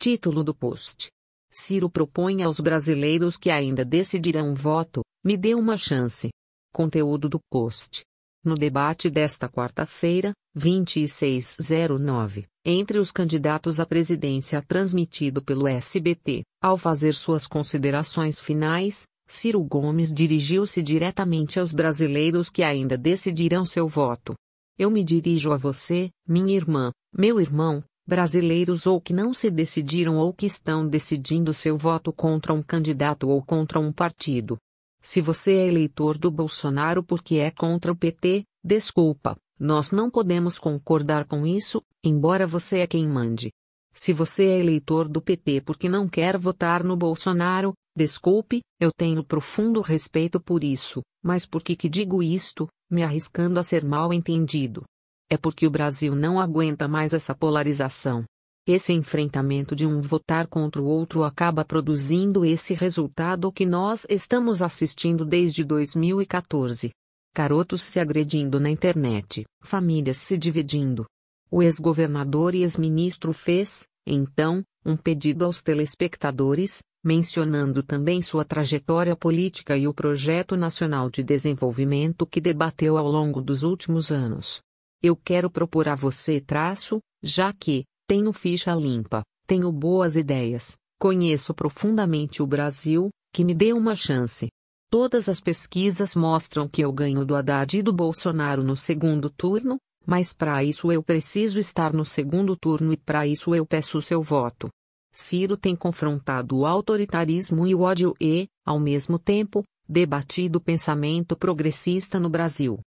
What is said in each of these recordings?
Título do post. Ciro propõe aos brasileiros que ainda decidirão voto, me dê uma chance. Conteúdo do post. No debate desta quarta-feira, 2609, entre os candidatos à presidência transmitido pelo SBT, ao fazer suas considerações finais, Ciro Gomes dirigiu-se diretamente aos brasileiros que ainda decidirão seu voto. Eu me dirijo a você, minha irmã, meu irmão, brasileiros ou que não se decidiram ou que estão decidindo seu voto contra um candidato ou contra um partido. Se você é eleitor do Bolsonaro porque é contra o PT, desculpa, nós não podemos concordar com isso, embora você é quem mande. Se você é eleitor do PT porque não quer votar no Bolsonaro, desculpe, eu tenho profundo respeito por isso, mas por que que digo isto, me arriscando a ser mal entendido? É porque o Brasil não aguenta mais essa polarização. Esse enfrentamento de um votar contra o outro acaba produzindo esse resultado que nós estamos assistindo desde 2014. Carotos se agredindo na internet, famílias se dividindo. O ex-governador e ex-ministro fez, então, um pedido aos telespectadores, mencionando também sua trajetória política e o projeto nacional de desenvolvimento que debateu ao longo dos últimos anos. Eu quero propor a você traço, já que, tenho ficha limpa, tenho boas ideias, conheço profundamente o Brasil, que me dê uma chance. Todas as pesquisas mostram que eu ganho do Haddad e do Bolsonaro no segundo turno, mas para isso eu preciso estar no segundo turno e para isso eu peço seu voto. Ciro tem confrontado o autoritarismo e o ódio e, ao mesmo tempo, debatido o pensamento progressista no Brasil.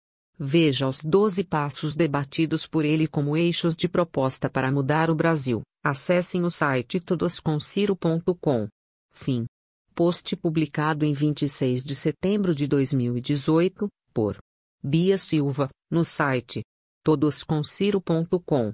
Veja os 12 passos debatidos por ele como eixos de proposta para mudar o Brasil. Acessem o site todoscomciro.com. Fim. Post publicado em 26 de setembro de 2018, por Bia Silva, no site todoscomciro.com.